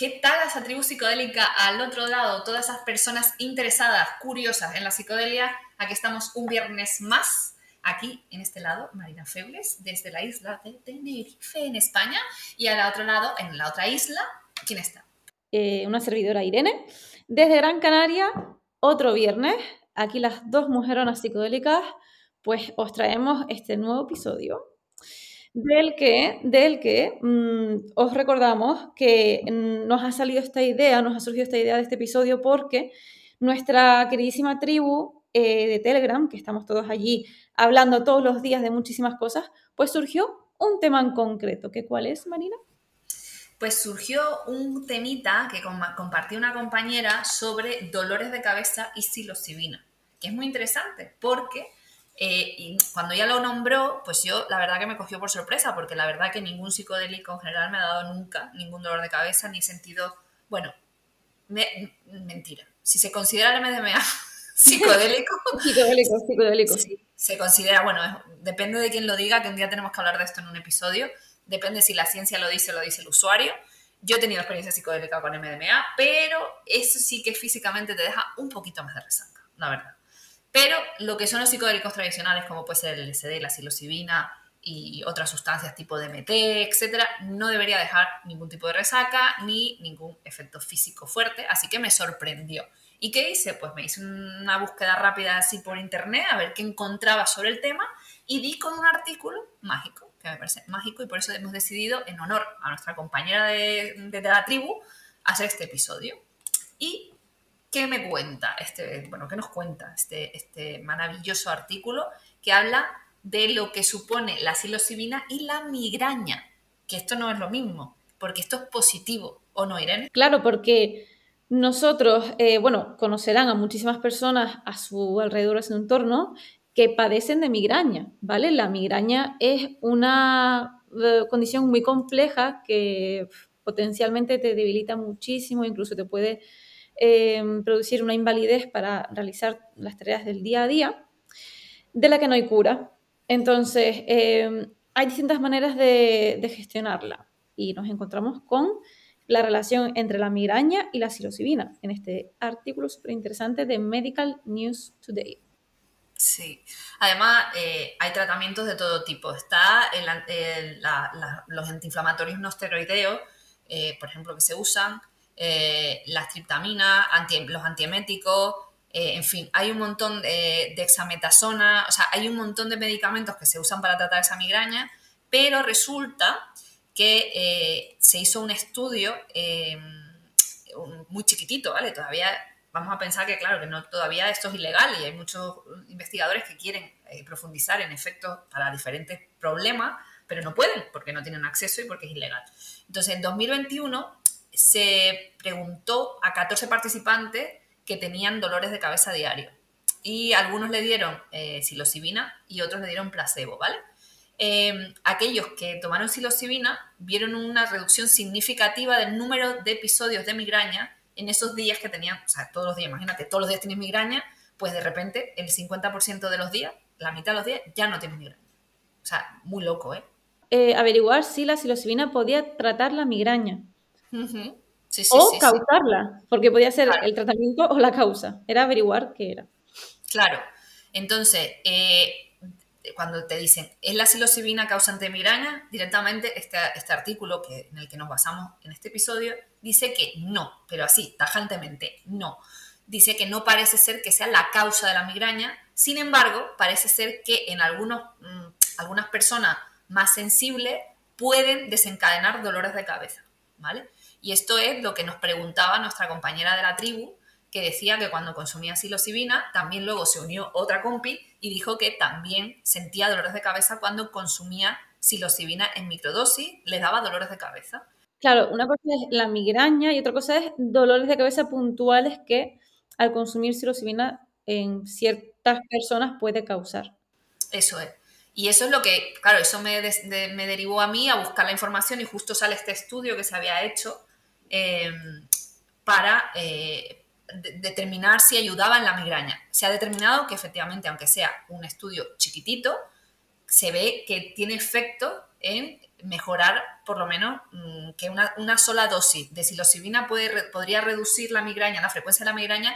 ¿Qué tal esa tribu psicodélica al otro lado? Todas esas personas interesadas, curiosas en la psicodelia. Aquí estamos un viernes más, aquí en este lado, Marina Feules, desde la isla de Tenerife, en España. Y al otro lado, en la otra isla, ¿quién está? Eh, una servidora Irene, desde Gran Canaria, otro viernes. Aquí las dos mujeronas psicodélicas, pues os traemos este nuevo episodio del que, del que mm, os recordamos que nos ha salido esta idea, nos ha surgido esta idea de este episodio porque nuestra queridísima tribu eh, de Telegram, que estamos todos allí hablando todos los días de muchísimas cosas, pues surgió un tema en concreto. ¿Qué cuál es, Marina? Pues surgió un temita que compartió una compañera sobre dolores de cabeza y psilocibina, que es muy interesante porque eh, y cuando ya lo nombró, pues yo la verdad que me cogió por sorpresa, porque la verdad que ningún psicodélico en general me ha dado nunca ningún dolor de cabeza ni sentido, bueno, mentira. Si se considera el MDMA psicodélico, psicodélico, psicodélico. se considera, bueno, depende de quién lo diga, que un día tenemos que hablar de esto en un episodio, depende si la ciencia lo dice o lo dice el usuario. Yo he tenido experiencia psicodélica con MDMA, pero eso sí que físicamente te deja un poquito más de resaca, la verdad. Pero lo que son los psicodélicos tradicionales, como puede ser el LSD, la psilocibina y otras sustancias tipo DMT, etcétera, no debería dejar ningún tipo de resaca ni ningún efecto físico fuerte, así que me sorprendió. ¿Y qué hice? Pues me hice una búsqueda rápida así por internet a ver qué encontraba sobre el tema y di con un artículo mágico, que me parece mágico y por eso hemos decidido, en honor a nuestra compañera de, de la tribu, hacer este episodio. Y ¿Qué me cuenta este, bueno, qué nos cuenta este, este maravilloso artículo que habla de lo que supone la psilocibina y la migraña? Que esto no es lo mismo, porque esto es positivo, ¿o no, Irene? Claro, porque nosotros, eh, bueno, conocerán a muchísimas personas a su alrededor, a su entorno, que padecen de migraña, ¿vale? La migraña es una eh, condición muy compleja que potencialmente te debilita muchísimo, incluso te puede Em, producir una invalidez para realizar las tareas del día a día, de la que no hay cura. Entonces, em, hay distintas maneras de, gestionarla y nos encontramos con la relación entre la migraña y la psilocibina en este artículo súper interesante de Medical News Today. Sí, además eh, hay tratamientos de todo tipo. Está los antiinflamatorios no esteroideos, eh, por ejemplo, que se usan, eh, las triptaminas, los antieméticos, eh, en fin, hay un montón de, de, o sea, hay un montón de medicamentos que se usan para tratar esa migraña, pero resulta que eh, se hizo un estudio muy chiquitito, ¿vale? Todavía vamos a pensar que, claro, que no, todavía esto es ilegal y hay muchos investigadores que quieren profundizar en efectos para diferentes problemas, pero no pueden porque no tienen acceso y porque es ilegal. Entonces, en 2021 se preguntó a 14 participantes que tenían dolores de cabeza diario. Y algunos le dieron eh, y otros le dieron placebo, ¿vale? Em, aquellos que tomaron psilocibina vieron una reducción significativa del número de episodios de migraña en esos días que tenían, o sea, todos los días, imagínate, todos los días tienes migraña, pues de repente el 50% de los días, la mitad de los días, ya no tienes migraña. O sea, muy loco, ¿eh? eh averiguar si la psilocibina podía tratar la migraña o causarla, porque podía ser el tratamiento o la causa. Era averiguar qué era. Claro. Entonces, eh, cuando te dicen, ¿es la psilocibina causante de migraña? Directamente este, este artículo que, en el que nos basamos en este episodio dice que no, pero así, tajantemente, no. Dice que no parece ser que sea la causa de la migraña, sin embargo, parece ser que en algunos, mm, algunas personas más sensibles pueden desencadenar dolores de cabeza, ¿vale? Y esto es lo que nos preguntaba nuestra compañera de la tribu, que decía que cuando consumía psilocibina, también luego se unió otra compi y dijo que también sentía dolores de cabeza cuando consumía psilocibina en microdosis, le daba dolores de cabeza. Claro, una cosa es la migraña y otra cosa es dolores de cabeza puntuales que al consumir psilocibina en ciertas personas puede causar. Eso es. Y eso es lo que, claro, eso me, me derivó a mí a buscar la información y justo sale este estudio que se había hecho Em, para eh, determinar si ayudaba en la migraña. Se ha determinado que efectivamente, aunque sea un estudio chiquitito, se ve que tiene efecto en mejorar por lo menos mm, que una, sola dosis de psilocibina podría reducir la migraña, la frecuencia de la migraña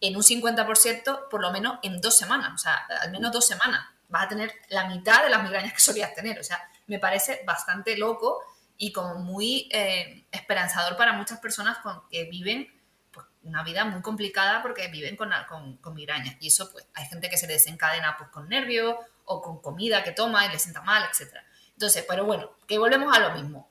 en un 50% por lo menos en dos semanas, o sea, al menos dos semanas. Vas a tener la mitad de las migrañas que solías tener, o sea, me parece bastante loco y como muy eh, esperanzador para muchas personas con, que viven pues, una vida muy complicada porque viven con, con, con migrañas. Y eso, pues, hay gente que se desencadena pues, con nervios o con comida que toma y le sienta mal, etc. Entonces, pero bueno, que volvemos a lo mismo.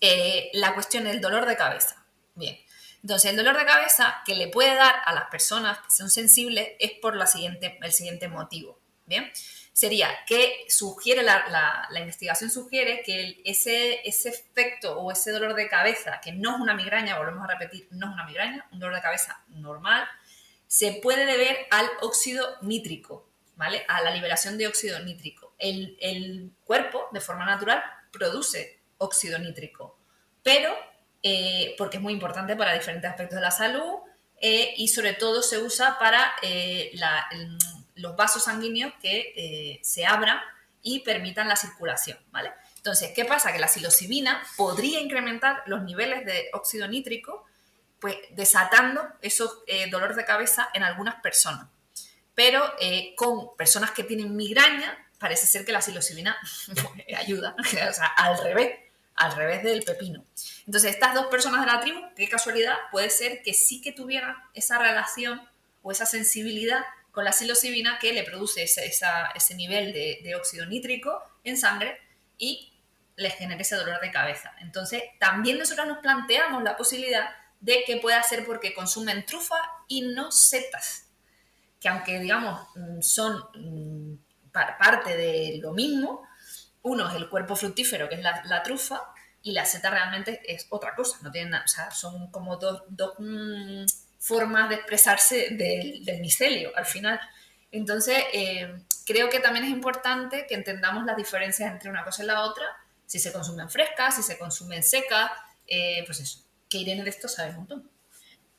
Eh, la cuestión del dolor de cabeza. Bien. Entonces, el dolor de cabeza que le puede dar a las personas que son sensibles es por la siguiente, el siguiente motivo. Bien sería que sugiere, la, investigación sugiere que ese, ese efecto o ese dolor de cabeza, que no es una migraña, volvemos a repetir, no es una migraña, un dolor de cabeza normal, se puede deber al óxido nítrico, ¿vale? A la liberación de óxido nítrico. El, cuerpo, de forma natural, produce óxido nítrico, pero eh, porque es muy importante para diferentes aspectos de la salud eh, y sobre todo se usa para eh, la, los vasos sanguíneos que eh, se abran y permitan la circulación, ¿vale? Entonces, ¿qué pasa? Que la psilocibina podría incrementar los niveles de óxido nítrico, pues desatando esos eh, dolores de cabeza en algunas personas. Pero eh, con personas que tienen migraña, parece ser que la psilocibina ayuda, o sea, al revés, al revés del pepino. Entonces, estas dos personas de la tribu, qué casualidad, puede ser que sí que tuvieran esa relación o esa sensibilidad la psilocibina que le produce ese, nivel de, óxido nítrico en sangre y les genera ese dolor de cabeza. Entonces, también nosotros nos planteamos la posibilidad de que pueda ser porque consumen trufa y no setas, que aunque digamos mm, son mm, parte de lo mismo, uno es el cuerpo fructífero, que es la, trufa, y la seta realmente es otra cosa, no tienen sea, son como dos, dos mm, formas de expresarse del, micelio al final. Entonces, eh, creo que también es importante que entendamos las diferencias entre una cosa y la otra, si se consumen frescas, si se consumen secas, eh, pues eso, que Irene de esto sabe un montón.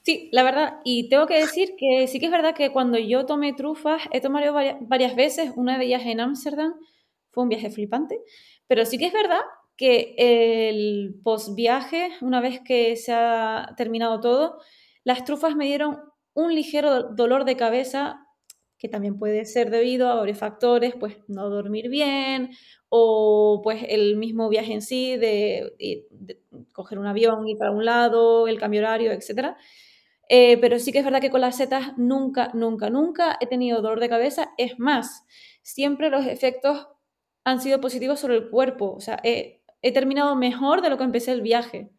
Sí, la verdad, y tengo que decir que sí que es verdad que cuando yo tomé trufas, he tomado varias, varias veces, una de ellas en Ámsterdam, fue un viaje flipante, pero sí que es verdad que el post viaje, una vez que se ha terminado todo, las trufas me dieron un ligero dolor de cabeza, que también puede ser debido a varios factores, pues no dormir bien o pues el mismo viaje en sí de, coger un avión y para un lado, el cambio horario, etc. Eh, pero sí que es verdad que con las setas nunca, nunca, nunca he tenido dolor de cabeza. Es más, siempre los efectos han sido positivos sobre el cuerpo. O sea, he terminado mejor de lo que empecé el viaje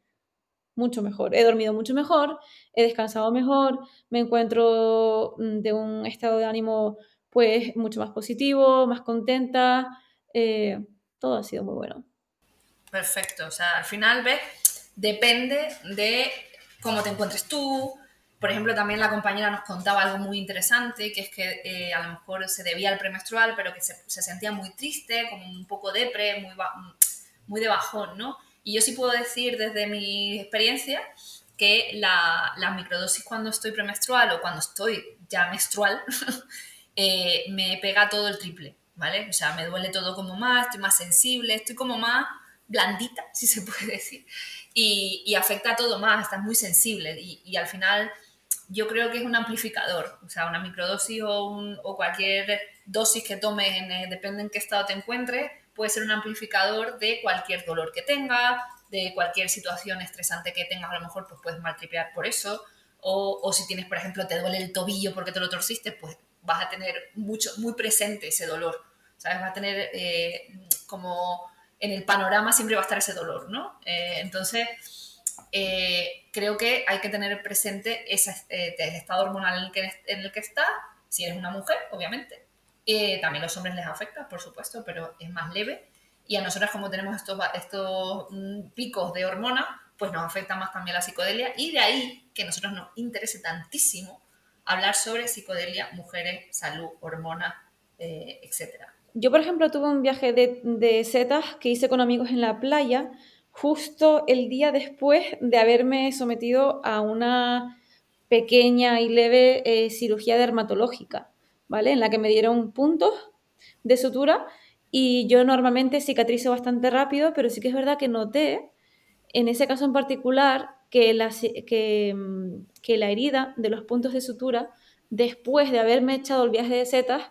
mucho mejor. He dormido mucho mejor, he descansado mejor, me encuentro mm, de un estado de ánimo pues mucho más positivo, más contenta. Eh, todo ha sido muy bueno. Perfecto. O sea, al final, ¿ves? Depende de cómo te encuentres tú. Por ejemplo, también la compañera nos contaba algo muy interesante, que es que eh, a lo mejor se debía al premenstrual, pero que se, sentía muy triste, como un poco depre, muy, muy de bajón, ¿no? Y yo sí puedo decir desde mi experiencia que la, microdosis cuando estoy premenstrual o cuando estoy ya menstrual eh, me pega todo el triple, ¿vale? O sea, me duele todo como más, estoy más sensible, estoy como más blandita, si se puede decir, y, afecta a todo más, estás muy sensible y, al final yo creo que es un amplificador, o sea, una microdosis o, un, o cualquier dosis que tomes, en, depende en qué estado te encuentres, puede ser un amplificador de cualquier dolor que tengas, de cualquier situación estresante que tengas, a lo mejor pues puedes maltripear por eso, o, si tienes, por ejemplo, te duele el tobillo porque te lo torciste, pues vas a tener mucho, muy presente ese dolor, ¿sabes? Va a tener eh, como en el panorama siempre va a estar ese dolor, ¿no? Eh, entonces, eh, creo que hay que tener presente ese estado hormonal en el, que, en el que está, si eres una mujer, obviamente, también los hombres les afecta, por supuesto, pero es más leve. Y a nosotras, como tenemos estos, estos mm, picos de hormona, pues nos afecta más también la psicodelia. Y de ahí que a nosotros nos interese tantísimo hablar sobre psicodelia, mujeres, salud, hormonas, eh, etc. Yo, por ejemplo, tuve un viaje de, de setas que hice con amigos en la playa justo el día después de haberme sometido a una pequeña y leve eh, cirugía dermatológica. ¿vale? En la que me dieron puntos de sutura y yo normalmente cicatrizo bastante rápido, pero sí que es verdad que noté, en ese caso en particular, que la, mm, que la herida de los puntos de sutura, después de haberme echado el viaje de setas,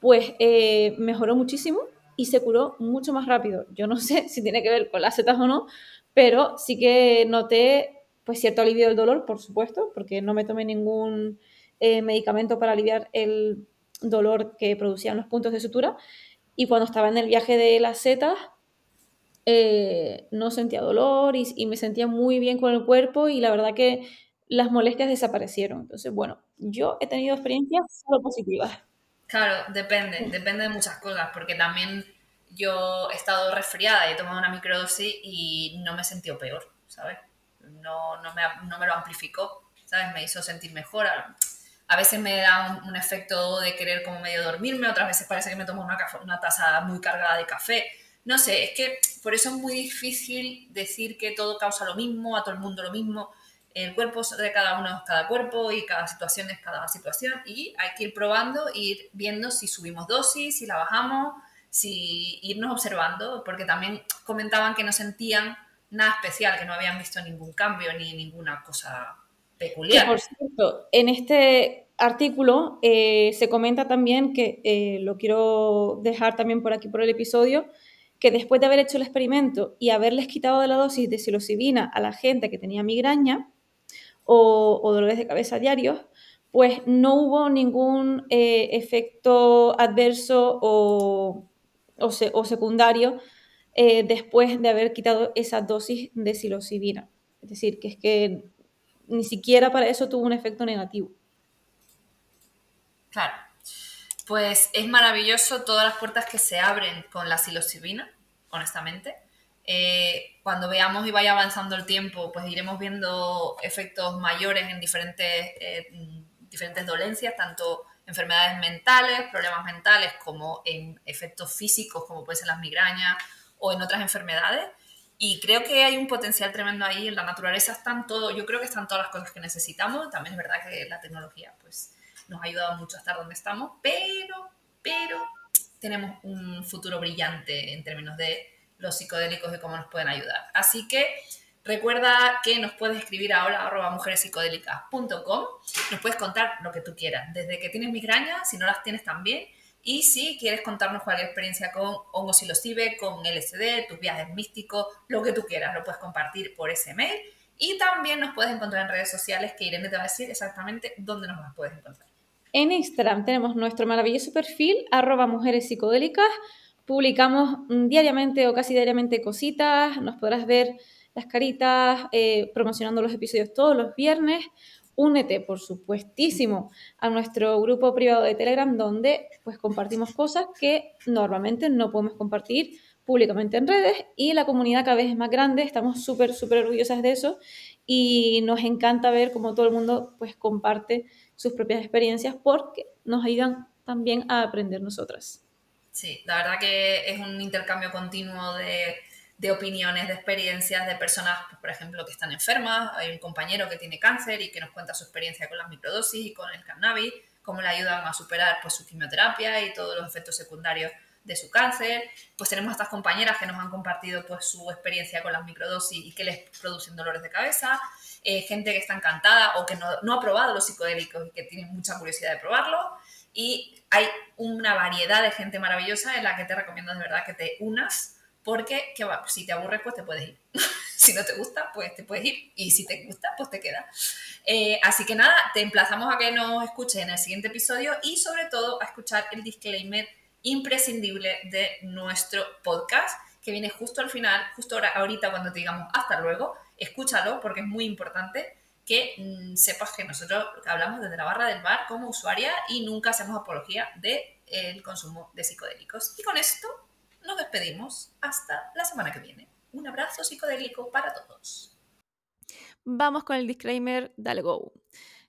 pues eh, mejoró muchísimo y se curó mucho más rápido. Yo no sé si tiene que ver con las setas o no, pero sí que noté pues cierto alivio del dolor, por supuesto, porque no me tomé ningún eh, medicamento para aliviar el dolor que producían los puntos de sutura. Y cuando estaba en el viaje de las setas, eh, no sentía dolor y, y, me sentía muy bien con el cuerpo y la verdad que las molestias desaparecieron. Entonces, bueno, yo he tenido experiencias solo positivas. Claro, depende, depende de muchas cosas, porque también yo he estado resfriada y he tomado una microdosis y no me he sentido peor, ¿sabes? No, no, me, no me lo amplificó, ¿sabes? Me hizo sentir mejor. A veces me da un, efecto de querer como medio dormirme, otras veces parece que me tomo una, una taza muy cargada de café. No sé, es que por eso es muy difícil decir que todo causa lo mismo, a todo el mundo lo mismo el cuerpo de cada uno es cada cuerpo y cada situación es cada situación y hay que ir probando, ir viendo si subimos dosis, si la bajamos, si irnos observando, porque también comentaban que no sentían nada especial, que no habían visto ningún cambio ni ninguna cosa peculiar. por cierto, en este artículo eh, se comenta también que, eh, lo quiero dejar también por aquí por el episodio, que después de haber hecho el experimento y haberles quitado de la dosis de psilocibina a la gente que tenía migraña, o, dolores de cabeza diarios, pues no hubo ningún eh, efecto adverso o, secundario después de haber quitado esa dosis de psilocibina. Es decir, que es que ni siquiera para eso tuvo un efecto negativo. Claro. Pues es maravilloso todas las puertas que se abren con la psilocibina, honestamente. Eh, cuando veamos y vaya avanzando el tiempo, pues iremos viendo efectos mayores en diferentes, eh, diferentes dolencias, tanto enfermedades mentales, problemas mentales, como en efectos físicos, como pueden ser las migrañas o en otras enfermedades. Y creo que hay un potencial tremendo ahí. En la naturaleza están todo, yo creo que están todas las cosas que necesitamos. También es verdad que la tecnología pues, nos ha ayudado mucho a estar donde estamos, pero, pero tenemos un futuro brillante en términos de los psicodélicos y cómo nos pueden ayudar. Así que recuerda que nos puedes escribir ahora a mujerespsicodélicas.com, nos puedes contar lo que tú quieras, desde que tienes migraña, si no las tienes también, y si quieres contarnos cualquier experiencia con hongos psilocibe, con LSD, tus viajes místicos, lo que tú quieras, lo puedes compartir por ese mail. Y también nos puedes encontrar en redes sociales que Irene te va a decir exactamente dónde nos las puedes encontrar. En Instagram tenemos nuestro maravilloso perfil, arroba mujeres psicodélicas. Publicamos mm, diariamente o casi diariamente cositas, nos podrás ver las caritas eh, promocionando los episodios todos los viernes. Únete, por supuestísimo, a nuestro grupo privado de Telegram donde pues compartimos cosas que normalmente no podemos compartir públicamente en redes y la comunidad cada vez es más grande, estamos súper, súper orgullosas de eso y nos encanta ver cómo todo el mundo pues comparte sus propias experiencias porque nos ayudan también a aprender nosotras. Sí, la verdad que es un intercambio continuo de, de opiniones, de experiencias de personas, pues, por ejemplo, que están enfermas. Hay un compañero que tiene cáncer y que nos cuenta su experiencia con las microdosis y con el cannabis, cómo le ayudan a superar pues, su quimioterapia y todos los efectos secundarios de su cáncer. Pues tenemos estas compañeras que nos han compartido pues, su experiencia con las microdosis y que les producen dolores de cabeza. Eh, gente que está encantada o que no, ha probado los psicodélicos y que tiene mucha curiosidad de probarlo. Y hay una variedad de gente maravillosa en la que te recomiendo de verdad que te unas, porque que va, si te aburres, pues te puedes ir. si no te gusta, pues te puedes ir. Y si te gusta, pues te queda. Eh, así que nada, te emplazamos a que nos escuches en el siguiente episodio y sobre todo a escuchar el disclaimer imprescindible de nuestro podcast, que viene justo al final, justo ahorita cuando te digamos hasta luego. Escúchalo porque es muy importante que mm, sepas que nosotros hablamos desde la barra del bar como usuaria y nunca hacemos apología del el consumo de psicodélicos. Y con esto nos despedimos hasta la semana que viene. Un abrazo psicodélico para todos. Vamos con el disclaimer, dale go.